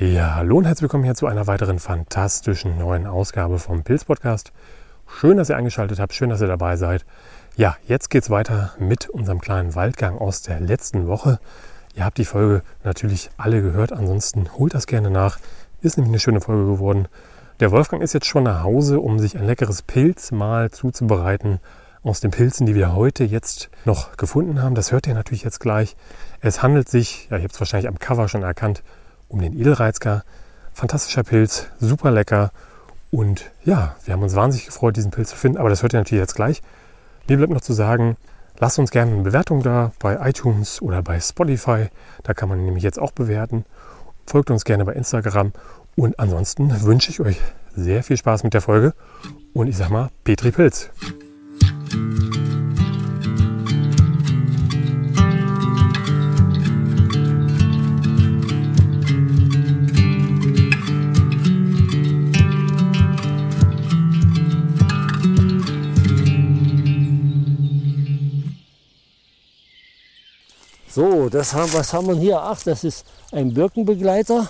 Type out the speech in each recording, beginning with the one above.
Ja, hallo und herzlich willkommen hier zu einer weiteren fantastischen neuen Ausgabe vom Pilz Podcast. Schön, dass ihr eingeschaltet habt, schön, dass ihr dabei seid. Ja, jetzt geht's weiter mit unserem kleinen Waldgang aus der letzten Woche. Ihr habt die Folge natürlich alle gehört, ansonsten holt das gerne nach. Ist nämlich eine schöne Folge geworden. Der Wolfgang ist jetzt schon nach Hause, um sich ein leckeres Pilzmahl zuzubereiten aus den Pilzen, die wir heute jetzt noch gefunden haben. Das hört ihr natürlich jetzt gleich. Es handelt sich, ja, ihr habt es wahrscheinlich am Cover schon erkannt, um den Edelreizker. Fantastischer Pilz, super lecker. Und ja, wir haben uns wahnsinnig gefreut, diesen Pilz zu finden. Aber das hört ihr natürlich jetzt gleich. Mir bleibt noch zu sagen, lasst uns gerne eine Bewertung da bei iTunes oder bei Spotify. Da kann man nämlich jetzt auch bewerten. Folgt uns gerne bei Instagram. Und ansonsten wünsche ich euch sehr viel Spaß mit der Folge. Und ich sag mal, Petri Pilz. Das haben, was haben wir hier? Ach, das ist ein Birkenbegleiter.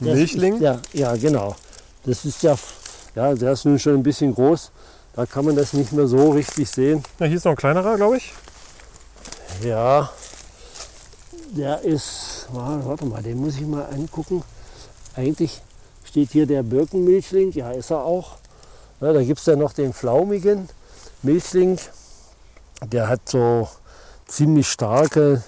Das Milchling? Der, ja, genau. Das ist der, ja, der ist nun schon ein bisschen groß. Da kann man das nicht mehr so richtig sehen. Ja, hier ist noch ein kleinerer, glaube ich. Ja, der ist, warte mal, den muss ich mal angucken. Eigentlich steht hier der Birkenmilchling, ja ist er auch. Ja, da gibt es ja noch den flaumigen Milchling. Der hat so ziemlich starke,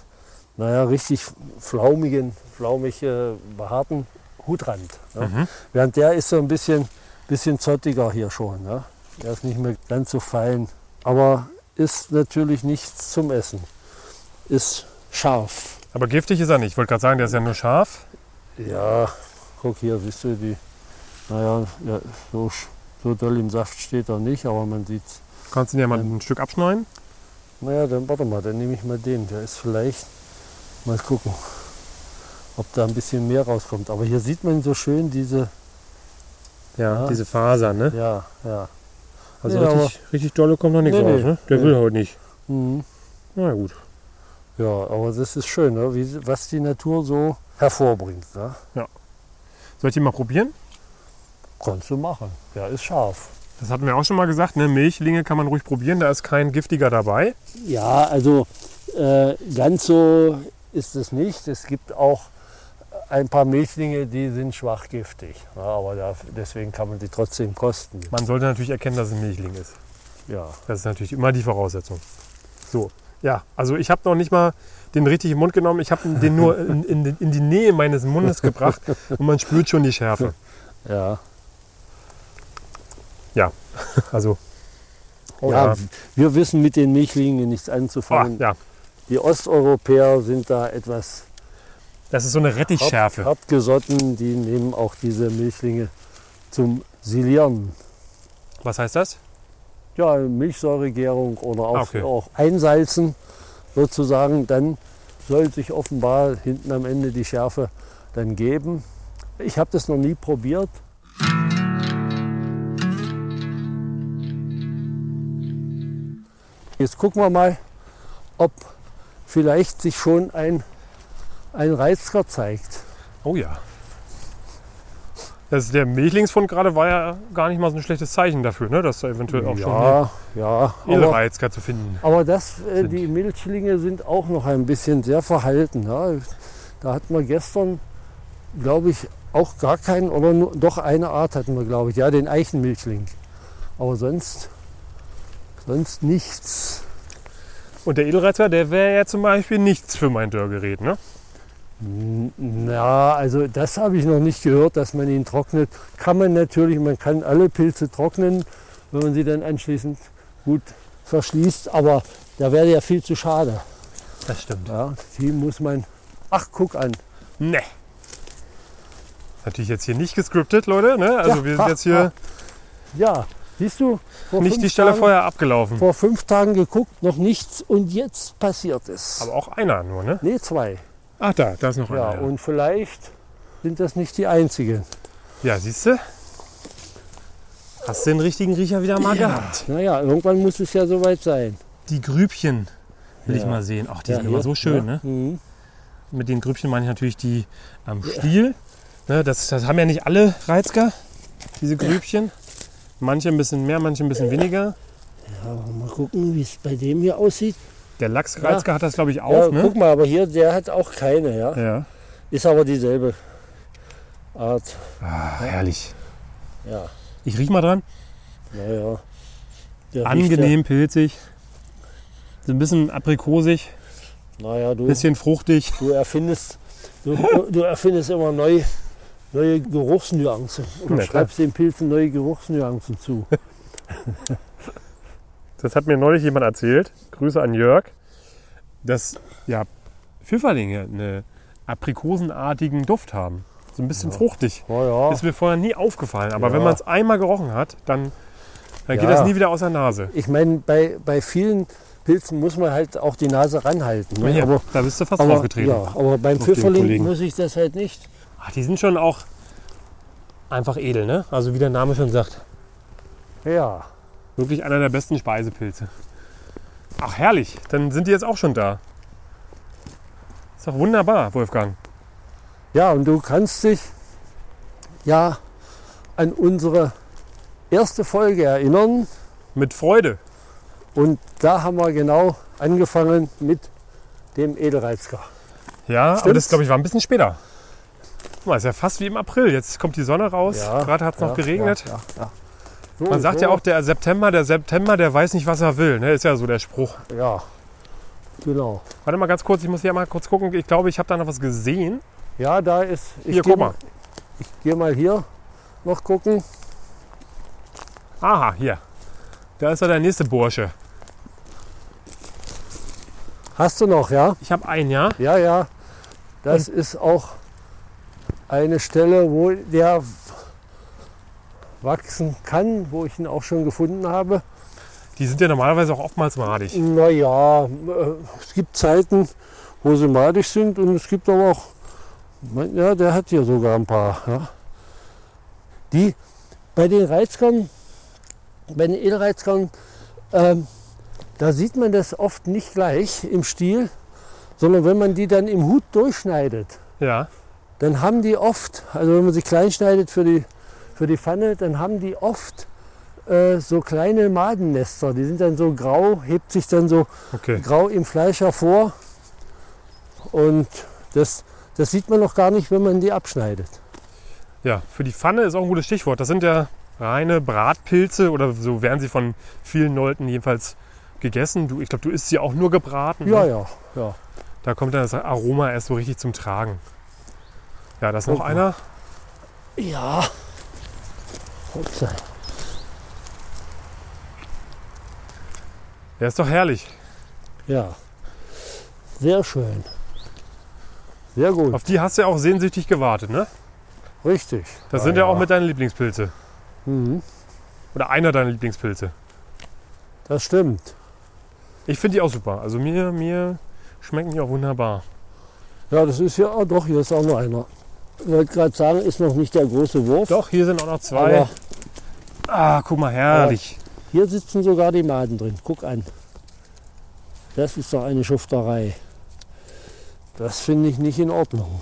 naja, richtig flaumigen, flaumig äh, behaarten Hutrand. Ja. Mhm. Während der ist so ein bisschen, bisschen zottiger hier schon. Ja. Der ist nicht mehr ganz so fein, aber ist natürlich nichts zum Essen. Ist scharf. Aber giftig ist er nicht. Ich wollte gerade sagen, der ist ja nur scharf. Ja, guck hier, siehst du die, naja, ja, so, so doll im Saft steht er nicht, aber man sieht's. Kannst du dir mal Ähm. ein Stück abschneiden? Naja, dann warte mal, dann nehme ich mal den. Der ist vielleicht, mal gucken, ob da ein bisschen mehr rauskommt. Aber hier sieht man so schön diese, Ja, Ja. diese Faser, ne? ja, ja. Also Ja, richtig, richtig dolle kommt noch nichts Nee, raus, ne? Der Nee. will heute nicht. Mhm. Na gut. Ja, aber das ist schön, ne? Wie, was die Natur so hervorbringt. Ne? Soll ich die mal probieren? Kannst du machen. Der ist scharf. Das hatten wir auch schon mal gesagt, ne? Milchlinge kann man ruhig probieren, da ist kein giftiger dabei. Ja, also äh, ganz so ist es nicht. Es gibt auch ein paar Milchlinge, die sind schwach giftig. Ja, aber da, deswegen kann man sie trotzdem kosten. Man sollte natürlich erkennen, dass es ein Milchling ist. Ja, Das ist natürlich immer die Voraussetzung. So, ja, also ich habe noch nicht mal den richtig im Mund genommen. Ich habe den nur in, in, in die Nähe meines Mundes gebracht und man spürt schon die Schärfe. ja. Also, oh ja, ja. wir wissen mit den Milchlingen nichts Ah, anzufangen. ja, Die Osteuropäer sind da etwas das ist so eine hart, Rettichschärfe. hartgesotten. Die nehmen auch diese Milchlinge zum Silieren. Was heißt das? Ja, Milchsäuregärung oder auch, Ah, okay. auch einsalzen sozusagen. Dann soll sich offenbar hinten am Ende die Schärfe dann geben. Ich habe das noch nie probiert. Jetzt gucken wir mal, ob vielleicht sich schon ein, ein Reizker zeigt. Oh ja. Das, der Milchlingsfund gerade war ja gar nicht mal so ein schlechtes Zeichen dafür, ne? dass da eventuell auch schon ja, ja, eine aber, Edelreizker zu finden. aber das, äh, die Milchlinge sind auch noch ein bisschen sehr verhalten. Ja. Da hatten wir gestern, glaube ich, auch gar keinen, oder nur, doch eine Art hatten wir, glaube ich, ja, den Eichenmilchling. Aber sonst, sonst nichts. Und der Edelreizker, der wäre ja zum Beispiel nichts für mein Dörrgerät, ne? N- Ja, also das habe ich noch nicht gehört, dass man ihn trocknet. Kann man natürlich, man kann alle Pilze trocknen, wenn man sie dann anschließend gut verschließt, aber da wäre ja viel zu schade. Das stimmt. Ja, die muss man, ach guck an, Ne. Natürlich jetzt hier nicht gescriptet, Leute. Ne? Also Ja, wir sind jetzt hier ja, siehst du, vor, nicht die Stelle Tagen, vorher abgelaufen. vor fünf Tagen geguckt, noch nichts und jetzt passiert es. Aber auch einer nur, ne? Nee, zwei. Ach da, da ist noch Ja, einer. Ja, und vielleicht sind das nicht die einzigen. ja siehst du? Hast du den richtigen Riecher wieder mal gehabt? Naja, irgendwann muss es ja soweit sein. Die Grübchen will ich Ja. mal sehen. Ach, die Ja, sind immer so schön, ja. ne? Mhm. Mit den Grübchen meine ich natürlich die am Stiel. Ne, das, das haben ja nicht alle Reizker, diese Grübchen. Manche ein bisschen mehr, manche ein bisschen weniger. Ja, mal gucken, wie es bei dem hier aussieht. Der Lachsreizker hat das, glaube ich, auch. Ja, ne? guck mal, aber hier, der hat auch keine, ja. Ja. Ist aber dieselbe Art. Ah, herrlich. Ja, Ich riech mal dran. naja. Der Angenehm, pilzig. So ein bisschen aprikosig, Ja, naja, du, bisschen fruchtig. du erfindest, du, du erfindest immer neu, neue Geruchsnuancen. Oder klar. schreibst den Pilzen neue Geruchsnuancen zu. Das hat mir neulich jemand erzählt. Grüße an Jörg. Dass ja, Pfifferlinge einen aprikosenartigen Duft haben. So ein bisschen fruchtig. Naja, Ist mir vorher nie aufgefallen. Aber Ja. wenn man es einmal gerochen hat, dann, dann geht Ja. das nie wieder aus der Nase. ich meine, bei, bei vielen Pilzen muss man halt auch die Nase ranhalten. Ne? Aber, da bist du fast aber, draufgetreten. ja, aber beim Pfifferling muss ich das halt nicht. Ach, die sind schon auch einfach edel, ne? Also wie der Name schon sagt. Ja, Wirklich einer der besten Speisepilze. Ach, herrlich. Dann sind die jetzt auch schon da. Ist doch wunderbar, Wolfgang. Ja, und du kannst dich ja an unsere erste Folge erinnern. Mit Freude. Und da haben wir genau angefangen mit dem Edelreizker. Ja, aber Stimmt's? das, glaube ich, war ein bisschen später. Guck mal, ist ja fast wie im April. Jetzt kommt die Sonne raus. Gerade hat es noch ja, geregnet. Ja, ja, ja. So Man und sagt so. ja auch, der September, der September, der weiß nicht, was er will. Ne? Ist ja so der Spruch. Ja, genau. Warte mal ganz kurz, ich muss hier mal kurz gucken. Ich glaube, ich habe da noch was gesehen. Ja, da ist. Ich Hier, guck mal. Ich gehe mal hier noch gucken. Aha, hier. Da ist ja der nächste Bursche. Hast du noch, ja? Ich habe einen, ja. Ja, ja. Das ist auch eine Stelle, wo der wachsen kann, wo ich ihn auch schon gefunden habe. Die sind ja normalerweise auch oftmals madig. Naja, äh, es gibt Zeiten, wo sie madig sind und es gibt aber auch, ja, der hat hier sogar ein paar. Ja. Die bei den Reizkern, bei den Edelreizkern, ähm, da sieht man das oft nicht gleich im Stiel, sondern wenn man die dann im Hut durchschneidet, Ja. Dann haben die oft, also wenn man sie klein schneidet für die, für die Pfanne, dann haben die oft äh, so kleine Madennester. Die sind dann so grau, hebt sich dann so Okay. grau im Fleisch hervor. Und das, das sieht man noch gar nicht, wenn man die abschneidet. Ja, für die Pfanne ist auch ein gutes Stichwort. Das sind ja reine Bratpilze oder so werden sie von vielen Leuten jedenfalls gegessen. Du, ich glaube, du isst sie auch nur gebraten. Ja, ne? ja, ja. Da kommt dann das Aroma erst so richtig zum Tragen. Ja, da ist noch Guck mal. einer. Ja. Upsa. Der ist doch herrlich. Ja. Sehr schön. Sehr gut. Auf die hast du ja auch sehnsüchtig gewartet, ne? Richtig. Das sind ja auch mit deinen Lieblingspilze. Mhm. Oder einer deiner Lieblingspilze. Das stimmt. Ich finde die auch super. Also mir, mir schmecken die auch wunderbar. Ja, das ist ja, ah, doch, hier ist auch noch einer. Ich wollte gerade sagen, ist noch nicht der große Wurf. Doch, hier sind auch noch zwei. Aber ah, guck mal, herrlich. hier sitzen sogar die Maden drin. Guck an. Das ist doch eine Schufterei. Das finde ich nicht in Ordnung.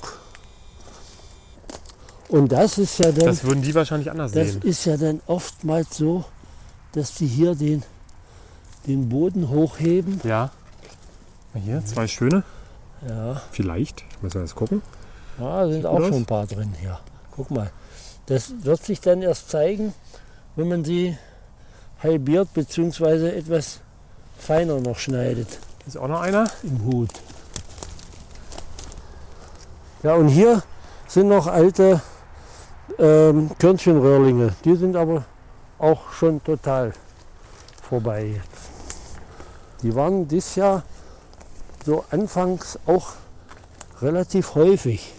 Und das ist ja dann, Das würden die wahrscheinlich anders das sehen. ist ja dann oftmals so, dass die hier den, den Boden hochheben. Ja. Hier, zwei schöne. Ja, Vielleicht. Müssen wir jetzt gucken. Ja sind auch schon ein paar drin hier. Guck mal. Das wird sich dann erst zeigen, wenn man sie halbiert bzw. etwas feiner noch schneidet ist auch noch einer. im Hut. Ja, und hier sind noch alte ähm, Körnchenröhrlinge. Die sind aber auch schon total vorbei jetzt. Die waren dieses Jahr so anfangs auch relativ häufig.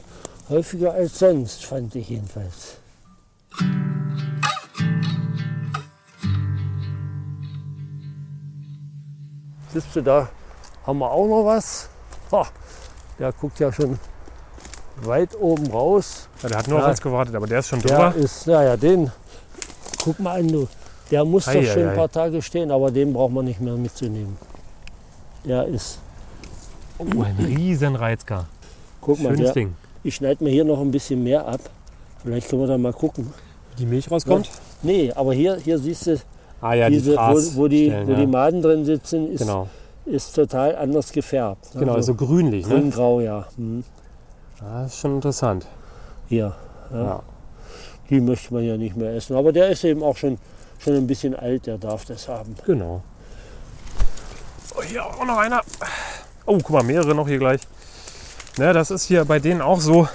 Häufiger als sonst, fand ich jedenfalls. Siehst du, da haben wir auch noch was. Ha, der guckt ja schon weit oben raus. Ja, der hat nur auf Ja. uns gewartet, aber der ist schon Der drüber. ist, naja, den, guck mal an, du. Der muss Ei, doch schon ei, ein ei. paar Tage stehen, aber den braucht man nicht mehr mitzunehmen. Der ist, Oh, ein riesen Reizker. Guck mal, Schönes der, Ding. Ich schneide mir hier noch ein bisschen mehr ab. Vielleicht können wir da mal gucken. Die Milch rauskommt? Nee, aber hier, hier siehst du, Ah ja, diese, die wo, wo, die, stellen, wo ja. die Maden drin sitzen, ist, Genau, ist total anders gefärbt. genau, Also so grünlich. Ne? grün-grau, ja. Hm. Ah, Das ist schon interessant. Hier. Ja. Ja. Die möchte man ja nicht mehr essen. Aber der ist eben auch schon, schon ein bisschen alt, der darf das haben. Genau. Oh, hier auch noch einer. Oh, guck mal, mehrere noch hier gleich. Ne, das ist hier bei denen auch so.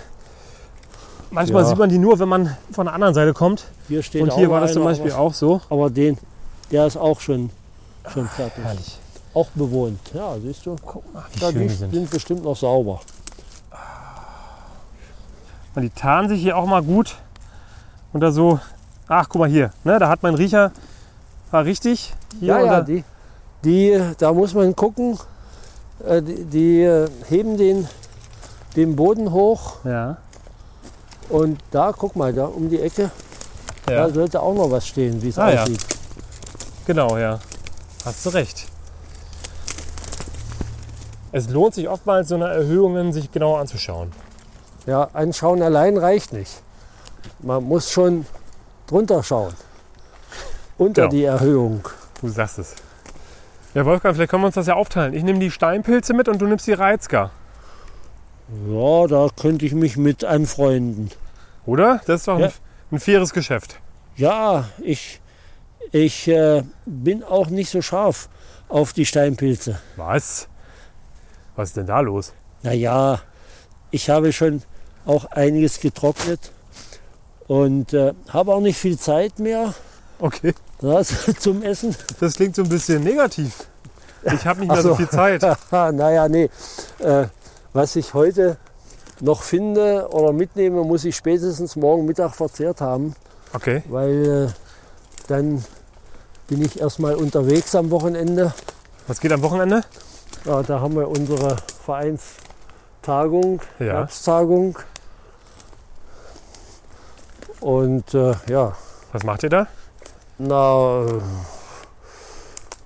Manchmal Ja. sieht man die nur, wenn man von der anderen Seite kommt. Hier steht Und hier war das zum Beispiel auch so. Aber den, der ist auch schon, schon fertig. Herrlich. Auch bewohnt. Ja, siehst du. Guck mal, wie Ja, schön die sind. sind bestimmt noch sauber. Und die tarnen sich hier auch mal gut. Und da so, ach guck mal hier, ne, da hat mein Riecher, war richtig. Hier ja, ja, da- die, die, da muss man gucken. Äh, Die, die äh, heben den, den Boden hoch ja, und da, guck mal, da um die Ecke, ja. da sollte auch noch was stehen, wie es Ah, ja. aussieht. genau, ja. Hast du recht. Es lohnt sich oftmals, so eine Erhöhungen sich genauer anzuschauen. Ja, anschauen allein reicht nicht. Man muss schon drunter schauen. Unter Genau. die Erhöhung. Du sagst es. Ja, Wolfgang, vielleicht können wir uns das ja aufteilen. Ich nehme die Steinpilze mit und du nimmst die Reizger. Ja, da könnte ich mich mit anfreunden. Oder? Das ist doch Ja. ein, ein faires Geschäft. Ja, ich, ich äh, bin auch nicht so scharf auf die Steinpilze. Was? Was ist denn da los? Naja, ich habe schon auch einiges getrocknet und äh, habe auch nicht viel Zeit mehr Okay, das, zum Essen. das klingt so ein bisschen negativ. Ich habe nicht mehr so. so. viel Zeit. naja, nee. Äh, was ich heute noch finde oder mitnehme, muss ich spätestens morgen Mittag verzehrt haben, Okay, weil äh, dann bin ich erstmal unterwegs am Wochenende. was geht am Wochenende? Ja, da haben wir unsere Vereinstagung, Ja. Herbsttagung. Und äh, ja, Was macht ihr da? na, äh,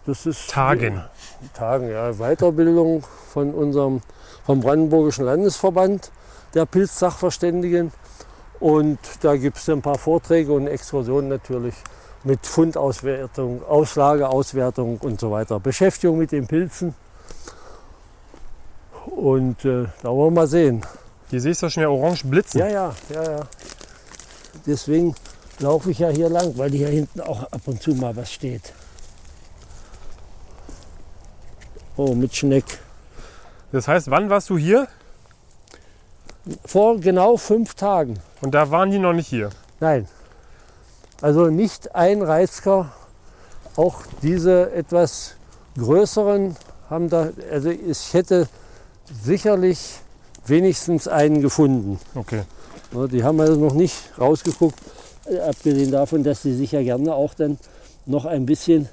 das ist Tagen. Tagen, ja, Weiterbildung von unserem vom Brandenburgischen Landesverband der Pilzsachverständigen. Und da gibt es ein paar Vorträge und Exkursionen natürlich mit Fundauswertung, Auslageauswertung und so weiter. Beschäftigung mit den Pilzen. Und äh, da wollen wir mal sehen. Die siehst du schon ja orange blitzen. Ja, ja, ja, ja. Deswegen laufe ich ja hier lang, weil hier hinten auch ab und zu mal was steht. Oh, mit Schneck. Das heißt, wann warst du hier? Vor genau fünf Tagen. Und da waren die noch nicht hier. Nein. Also nicht ein Reizker. Auch diese etwas größeren haben da, also ich hätte sicherlich wenigstens einen gefunden. Okay. Die haben also noch nicht rausgeguckt, äh, abgesehen davon, dass sie sich ja gerne auch dann noch ein bisschen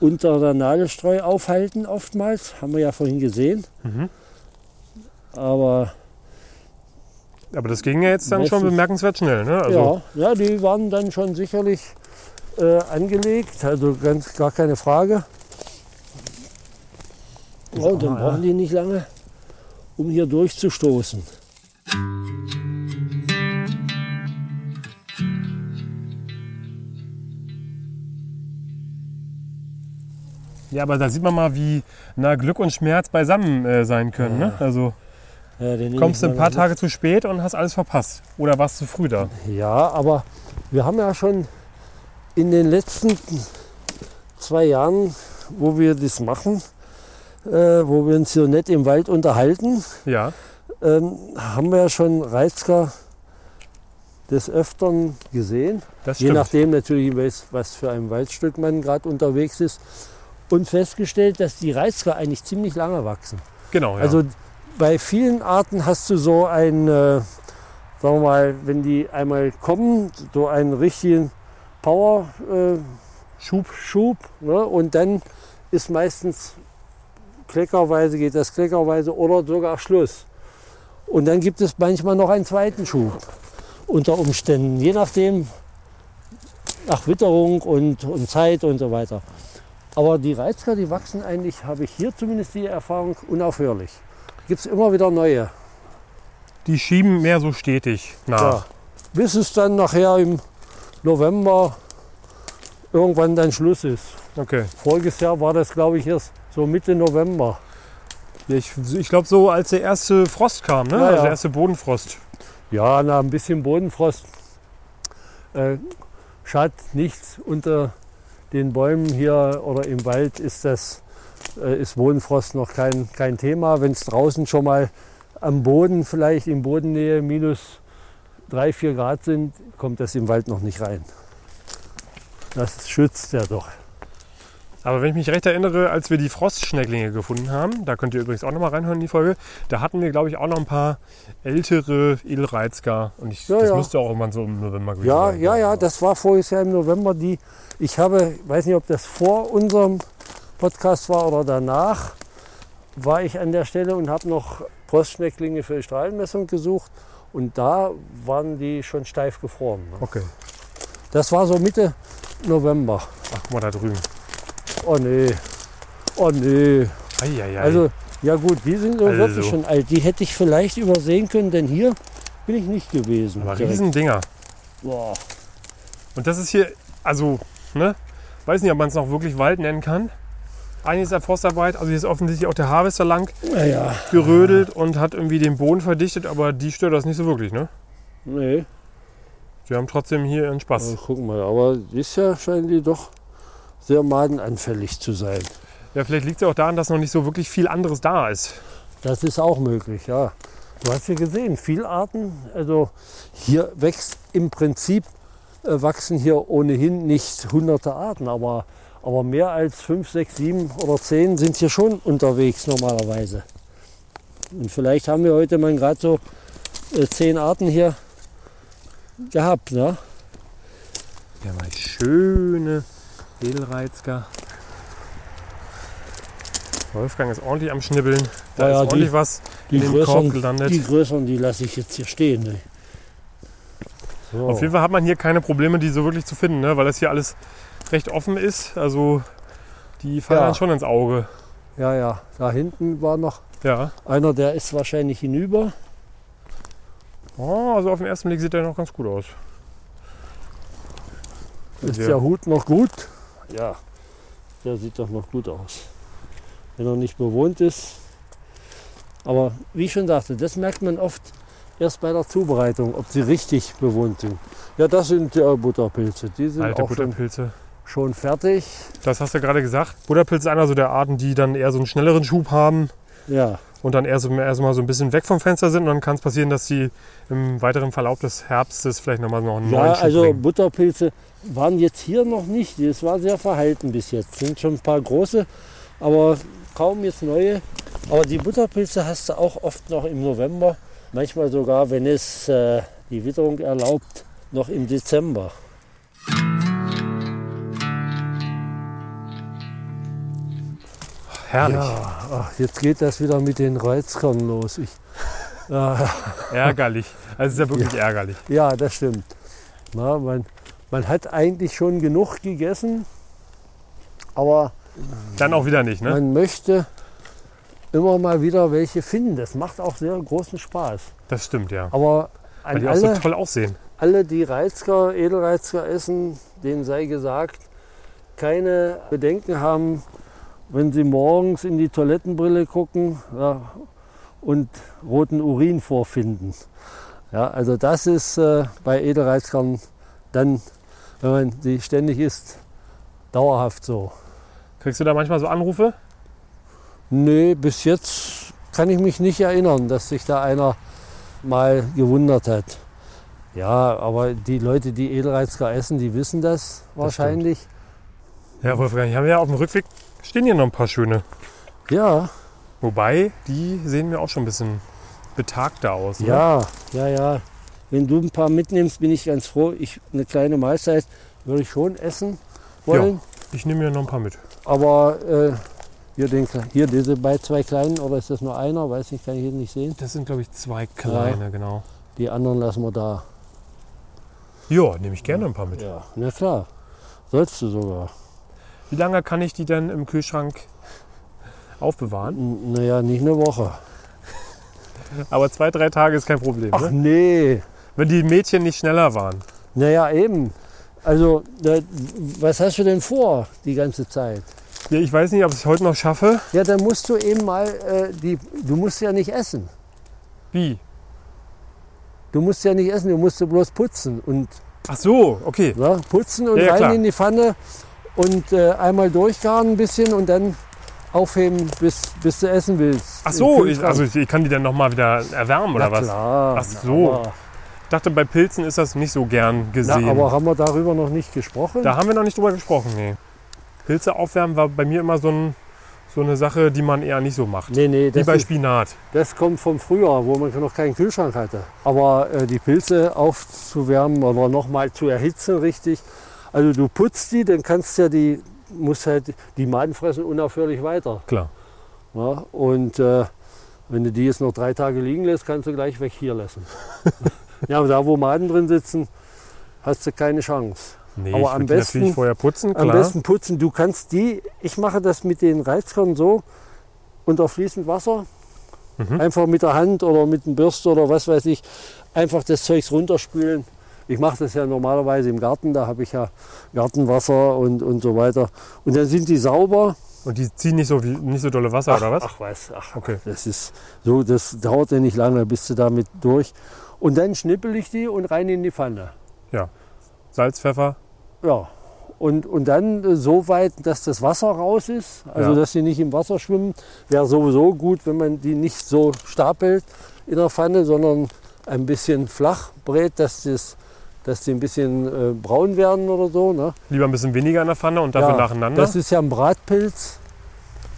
unter der Nadelstreu aufhalten oftmals. Haben wir ja vorhin gesehen. Mhm. Aber Aber das ging ja jetzt dann schon bemerkenswert schnell. Ne? Also, ja, ja, die waren dann schon sicherlich äh, angelegt, also ganz gar keine Frage. Ja, und dann Ah, brauchen die nicht lange, um hier durchzustoßen. Ja, aber da sieht man mal, wie nah Glück und Schmerz beisammen äh, sein können. Ne? Also Ja, kommst du ein paar Tage zu spät und hast alles verpasst. Oder warst zu früh da? Ja, aber wir haben ja schon in den letzten zwei Jahren, wo wir das machen, äh, wo wir uns so nett im Wald unterhalten, Ja. ähm, haben wir ja schon Reizker des Öfteren gesehen. Das Je nachdem natürlich, was für ein Waldstück man gerade unterwegs ist. Und festgestellt, dass die Reizker eigentlich ziemlich lange wachsen. Genau, ja. Also bei vielen Arten hast du so ein, äh, sagen wir mal, wenn die einmal kommen, so einen richtigen Power-Schub. Schub. Schub, ne? Und dann ist meistens kleckerweise, geht das kleckerweise oder sogar Schluss. Und dann gibt es manchmal noch einen zweiten Schub unter Umständen, je nachdem, nach Witterung und, und Zeit und so weiter. Aber die Reizker, die wachsen eigentlich, habe ich hier zumindest die Erfahrung, unaufhörlich. Gibt es immer wieder neue. die schieben mehr so stetig nach. Ja. Bis es dann nachher im November irgendwann dann Schluss ist. Okay. Voriges Jahr war das, glaube ich, erst so Mitte November. Ich ich glaube so, als der erste Frost kam, ne? Ja, Also der erste Bodenfrost. Ja, na, ein bisschen Bodenfrost äh, schadet nichts. Unter den Bäumen hier oder im Wald ist das äh, ist Bodenfrost noch kein, kein Thema. Wenn es draußen schon mal am Boden, vielleicht in Bodennähe minus 3, 4 Grad sind, kommt das im Wald noch nicht rein. Das schützt ja doch. Aber wenn ich mich recht erinnere, als wir die Frostschnecklinge gefunden haben, da könnt ihr übrigens auch nochmal reinhören in die Folge, da hatten wir, glaube ich, auch noch ein paar ältere Edelreizger. Und ich, Ja, das ja. müsste auch irgendwann so im November gewesen Ja, sein. ja, ja, das war voriges Jahr im November. Die, ich habe, weiß nicht, ob das vor unserem Podcast war oder danach, war ich an der Stelle und habe noch Frostschnecklinge für die Strahlenmessung gesucht. Und da waren die schon steif gefroren. ne? Okay. Das war so Mitte November. Ach, guck mal da drüben. Oh nee, oh nee. Eieiei. Also, ja gut, die sind so Also. wirklich schon alt. Die hätte ich vielleicht übersehen können, denn hier bin ich nicht gewesen. Aber direkt. Riesendinger. Boah. Und das ist hier, also, ne? Weiß nicht, ob man es noch wirklich Wald nennen kann. Einiges der Forstarbeit, also hier ist offensichtlich auch der Harvester lang Naja, gerödelt und hat irgendwie den Boden verdichtet, aber die stört das nicht so wirklich, ne? nee. Die haben trotzdem hier ihren Spaß. Ja, guck mal, aber bisher scheinen die doch sehr madenanfällig zu sein. Ja, vielleicht liegt es ja auch daran, dass noch nicht so wirklich viel anderes da ist. Das ist auch möglich, ja. Du hast ja gesehen, viele Arten, also hier wächst im Prinzip, äh, wachsen hier ohnehin nicht hunderte Arten, aber, aber mehr als fünf, sechs, sieben oder zehn sind hier schon unterwegs normalerweise. Und vielleicht haben wir heute mal gerade so äh, zehn Arten hier gehabt. Ne? Ja, mal schöne Edelreizger. Wolfgang ist ordentlich am Schnibbeln. Da Ja, ist die- ordentlich was Die in den Korb größeren, gelandet. die größeren, die lasse ich jetzt hier stehen. Ne? So. Auf jeden Fall hat man hier keine Probleme, die so wirklich zu finden, ne? weil das hier alles recht offen ist. Also die fallen Ja. dann schon ins Auge. Ja, ja, da hinten war noch Ja. einer, der ist wahrscheinlich hinüber. Oh, also auf den ersten Blick sieht der noch ganz gut aus. Ist Ja. der Hut noch gut? Ja, der sieht doch noch gut aus. Wenn er nicht bewohnt ist. Aber wie ich schon sagte, das merkt man oft erst bei der Zubereitung, ob sie richtig bewohnt sind. Ja, das sind äh, Butterpilze. Die sind Alte auch schon, Butterpilze. schon fertig. Das hast du gerade gesagt. Butterpilz ist einer so der Arten, die dann eher so einen schnelleren Schub haben Ja, und dann erst, erst mal so ein bisschen weg vom Fenster sind. Und dann kann es passieren, dass sie im weiteren Verlauf des Herbstes vielleicht nochmal noch einen ja neuen Schub also bringen. Butterpilze waren jetzt hier noch nicht. Das war sehr verhalten bis jetzt. Sind schon ein paar große, aber kaum jetzt neue. Aber die Butterpilze hast du auch oft noch im November. Manchmal sogar, wenn es äh, die Witterung erlaubt, noch im Dezember. Herrlich. Ja, ach, jetzt geht das wieder mit den Reizkern los. Ich, ja, Ärgerlich. Also es ist ja wirklich ärgerlich. ja, das stimmt. Na, man, man hat eigentlich schon genug gegessen, aber Dann auch wieder nicht, ne? man möchte immer mal wieder welche finden. Das macht auch sehr großen Spaß. Das stimmt, ja. Aber Weil die auch so alle, toll aussehen. alle, die Reizker, Edelreizker essen, denen sei gesagt, keine Bedenken haben, wenn sie morgens in die Toilettenbrille gucken ja, und roten Urin vorfinden. Ja, also das ist äh, bei Edelreizkern dann, wenn man sie ständig isst, dauerhaft so. Kriegst du da manchmal so Anrufe? Nee, bis jetzt kann ich mich nicht erinnern, dass sich da einer mal gewundert hat. Ja, aber die Leute, die Edelreizker essen, die wissen das wahrscheinlich. Ja, Wolfgang, haben wir ja auf dem Rückweg stehen hier noch ein paar schöne. ja, Wobei, die sehen mir auch schon ein bisschen betagter aus. Ne? ja, ja, ja. Wenn du ein paar mitnimmst, bin ich ganz froh. Ich, eine kleine Mahlzeit würde ich schon essen wollen. Ich nehme mir noch ein paar mit. Aber äh, hier, den, hier diese bei zwei kleinen, oder ist das nur einer? Weiß nicht, kann ich jetzt nicht sehen. Das sind, glaube ich, zwei kleine, genau. Die anderen lassen wir da. Ja, nehme ich gerne ein paar mit. Ja, na klar. Sollst du sogar. Wie lange kann ich die denn im Kühlschrank aufbewahren? Naja, nicht eine Woche. Aber zwei, drei Tage ist kein Problem. Ach Ne? nee. Wenn die Mädchen nicht schneller waren. Naja, eben. Also, da, was hast du denn vor die ganze Zeit? Ja, ich weiß nicht, ob ich es heute noch schaffe. Ja, dann musst du eben mal, äh, die, du musst ja nicht essen. Wie? Du musst ja nicht essen, du musst bloß putzen. Und Ach so, okay. ja, putzen und ja, rein klar. in die Pfanne und äh, einmal durchgaren ein bisschen und dann aufheben, bis, bis du essen willst. Ach so, ich, also ich, ich kann die dann nochmal wieder erwärmen oder Na was? Klar. Ach so. Aber, Ich dachte, bei Pilzen ist das nicht so gern na, gesehen. aber haben wir darüber noch nicht gesprochen? da haben wir noch nicht drüber gesprochen, nee. Pilze aufwärmen war bei mir immer so, ein, so eine Sache, die man eher nicht so macht. nee, nee, Wie das, bei ist, Spinat. das kommt vom Frühjahr, wo man noch keinen Kühlschrank hatte. Aber äh, die Pilze aufzuwärmen oder nochmal zu erhitzen richtig. Also du putzt die, dann kannst ja die, musst halt, die Maden fressen unaufhörlich weiter. Klar. Ja, und äh, wenn du die jetzt noch drei Tage liegen lässt, kannst du gleich weg hier lassen. ja, aber da wo Maden drin sitzen, hast du keine Chance. Nee, Aber ich am besten- vorher putzen, klar. Am besten putzen. Du kannst die, ich mache das mit den Reizkernen so, unter fließend Wasser, Mhm. einfach mit der Hand oder mit einem Bürste oder was weiß ich, einfach das Zeugs runterspülen. Ich mache das ja normalerweise im Garten, da habe ich ja Gartenwasser und, und so weiter. Und dann sind die sauber. Und die ziehen nicht so, nicht so dolle Wasser, oder was? Ach was, ach, Okay. das ist so, das dauert ja nicht lange, bist du damit durch. Und dann schnippel ich die und rein in die Pfanne. Salz, Pfeffer. Ja. Und, und dann äh, so weit, dass das Wasser raus ist, also Ja. dass sie nicht im Wasser schwimmen. Wäre sowieso gut, wenn man die nicht so stapelt in der Pfanne, sondern ein bisschen flach brät, dass, das, dass die ein bisschen äh, braun werden oder so. Ne? Lieber ein bisschen weniger in der Pfanne und dafür Ja, nacheinander. Das ist ja ein Bratpilz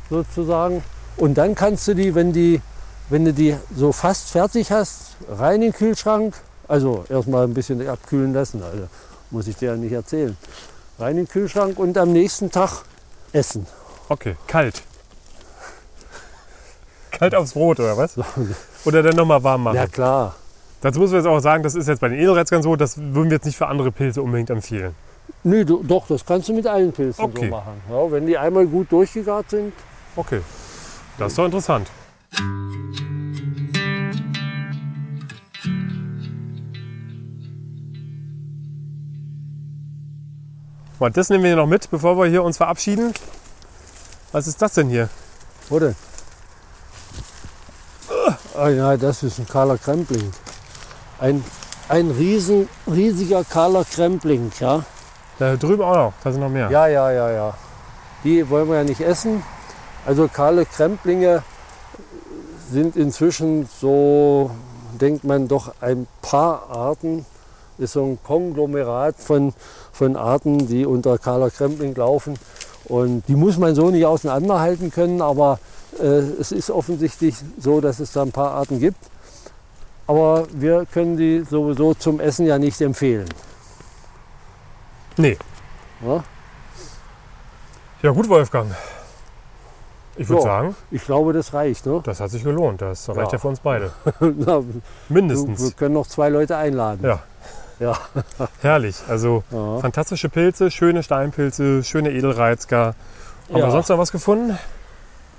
sozusagen. Und dann kannst du die, wenn, die, wenn du die so fast fertig hast, rein in den Kühlschrank. Also erstmal ein bisschen abkühlen lassen. Also muss ich dir ja nicht erzählen. Rein in den Kühlschrank und am nächsten Tag essen. Okay, kalt. Kalt aufs Brot, oder was? Oder dann nochmal warm machen. Ja klar. Dazu müssen wir jetzt auch sagen, das ist jetzt bei den Edelreizkern so, das würden wir jetzt nicht für andere Pilze unbedingt empfehlen. Nö, du, doch, das kannst du mit allen Pilzen Okay. so machen. Ja, wenn die einmal gut durchgegart sind. Okay, das ist doch interessant. Mal, das nehmen wir hier noch mit, bevor wir hier uns verabschieden. Was ist das denn hier? Wo denn? Ah ja, das ist ein kahler Krempling. Ein, ein riesen, riesiger kahler Krempling, ja. Da drüben auch noch, da sind noch mehr. Ja, ja, ja, ja. Die wollen wir ja nicht essen. Also kahle Kremplinge sind inzwischen so, denkt man doch, ein paar Arten. Ist so ein Konglomerat von, von Arten, die unter kahler Krempling laufen. Und die muss man so nicht auseinanderhalten können, aber äh, es ist offensichtlich so, dass es da ein paar Arten gibt. Aber wir können die sowieso zum Essen ja nicht empfehlen. Nee. Ja? Ja gut, Wolfgang. Ich würde Ja. sagen, Ich glaube, das reicht. Ne? das hat sich gelohnt. Das reicht ja, Ja. für uns beide. Na, Mindestens. Wir können noch zwei Leute einladen. Ja. Ja. Herrlich. Also fantastische Pilze, schöne Steinpilze, schöne Edelreizker. Haben wir sonst noch was gefunden?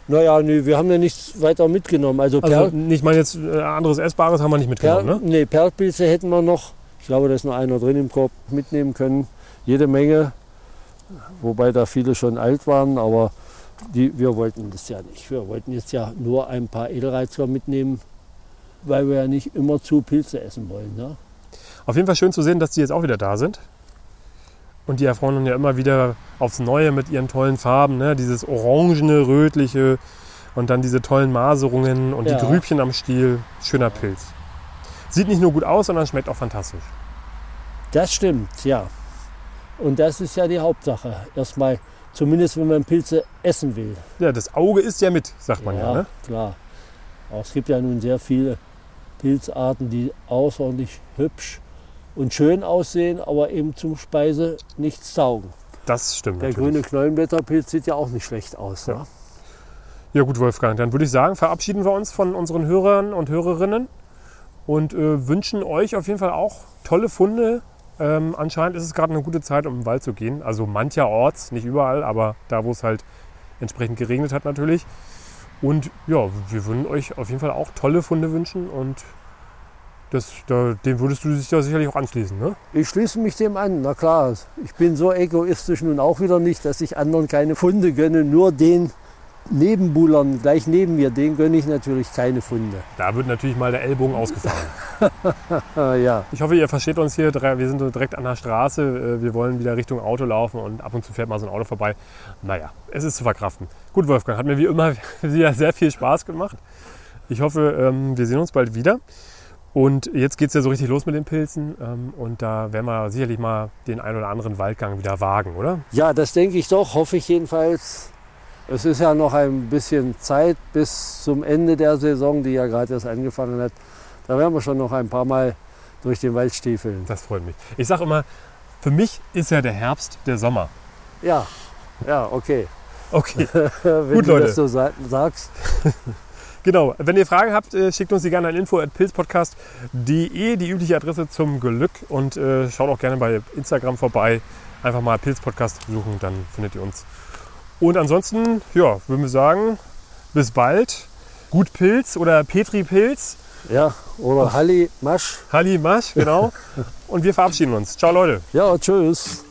Naja, nee, wir haben ja nichts weiter mitgenommen. Also, Also Perl, nicht mal jetzt äh, anderes Essbares haben wir nicht mitgenommen, ne? nee, Perlpilze hätten wir noch. Ich glaube, da ist noch einer drin im Korb mitnehmen können. Jede Menge. Wobei da viele schon alt waren, aber die, wir wollten das ja nicht. Wir wollten jetzt ja nur ein paar Edelreizker mitnehmen, weil wir ja nicht immer zu Pilze essen wollen. Ne? Auf jeden Fall schön zu sehen, dass die jetzt auch wieder da sind. Und die erfreuen uns ja immer wieder aufs Neue mit ihren tollen Farben. Ne? Dieses orangene, rötliche und dann diese tollen Maserungen und Ja. die Grübchen am Stiel. Schöner Pilz. Sieht nicht nur gut aus, sondern schmeckt auch fantastisch. Das stimmt, ja. Und das ist ja die Hauptsache. Erstmal, zumindest wenn man Pilze essen will. Ja, das Auge ist ja mit, sagt man ja. ja, ne? klar. Aber es gibt ja nun sehr viele Pilzarten, die außerordentlich hübsch und schön aussehen, aber eben zum Speise nichts taugen. Das stimmt Der natürlich. grüne Knollenblätterpilz sieht ja auch nicht schlecht aus. Ja. Ne? Ja gut, Wolfgang, dann würde ich sagen, verabschieden wir uns von unseren Hörern und Hörerinnen und äh, wünschen euch auf jeden Fall auch tolle Funde. Ähm, anscheinend ist es gerade eine gute Zeit, um im Wald zu gehen. Also mancherorts, nicht überall, aber da, wo es halt entsprechend geregnet hat natürlich. Und ja, wir würden euch auf jeden Fall auch tolle Funde wünschen und das, da, dem würdest du dich ja sicherlich auch anschließen, ne? Ich schließe mich dem an, na klar. Ich bin so egoistisch nun auch wieder nicht, dass ich anderen keine Funde gönne, nur den Nebenbuhlern gleich neben mir, den gönne ich natürlich keine Funde. Da wird natürlich mal der Ellbogen ausgefahren. ja. Ich hoffe, ihr versteht uns hier. Wir sind direkt an der Straße. Äh, wir wollen wieder Richtung Auto laufen und ab und zu fährt mal so ein Auto vorbei. Naja, es ist zu verkraften. Gut, Wolfgang, hat mir wie immer wieder sehr viel Spaß gemacht. Ich hoffe, ähm, wir sehen uns bald wieder. Und jetzt geht es ja so richtig los mit den Pilzen. Ähm, und da werden wir sicherlich mal den einen oder anderen Waldgang wieder wagen, oder? Ja, das denke ich doch, hoffe ich jedenfalls. Es ist ja noch ein bisschen Zeit bis zum Ende der Saison, die ja gerade erst angefangen hat. Da werden wir schon noch ein paar Mal durch den Wald stiefeln. Das freut mich. Ich sage immer, für mich ist ja der Herbst der Sommer. Ja, ja, okay. Okay. Wenn Gut, du Leute. das so sa- sagst. Genau. Wenn ihr Fragen habt, äh, schickt uns die gerne an info.pilzpodcast.de, die übliche Adresse zum Glück. Und äh, schaut auch gerne bei Instagram vorbei. Einfach mal Pilzpodcast suchen, dann findet ihr uns. Und ansonsten, ja, würden wir sagen, bis bald. Gut Pilz oder Petri Pilz. Ja, oder Halli, Masch. Halli Masch, genau. Und wir verabschieden uns. Ciao, Leute. Ja, tschüss.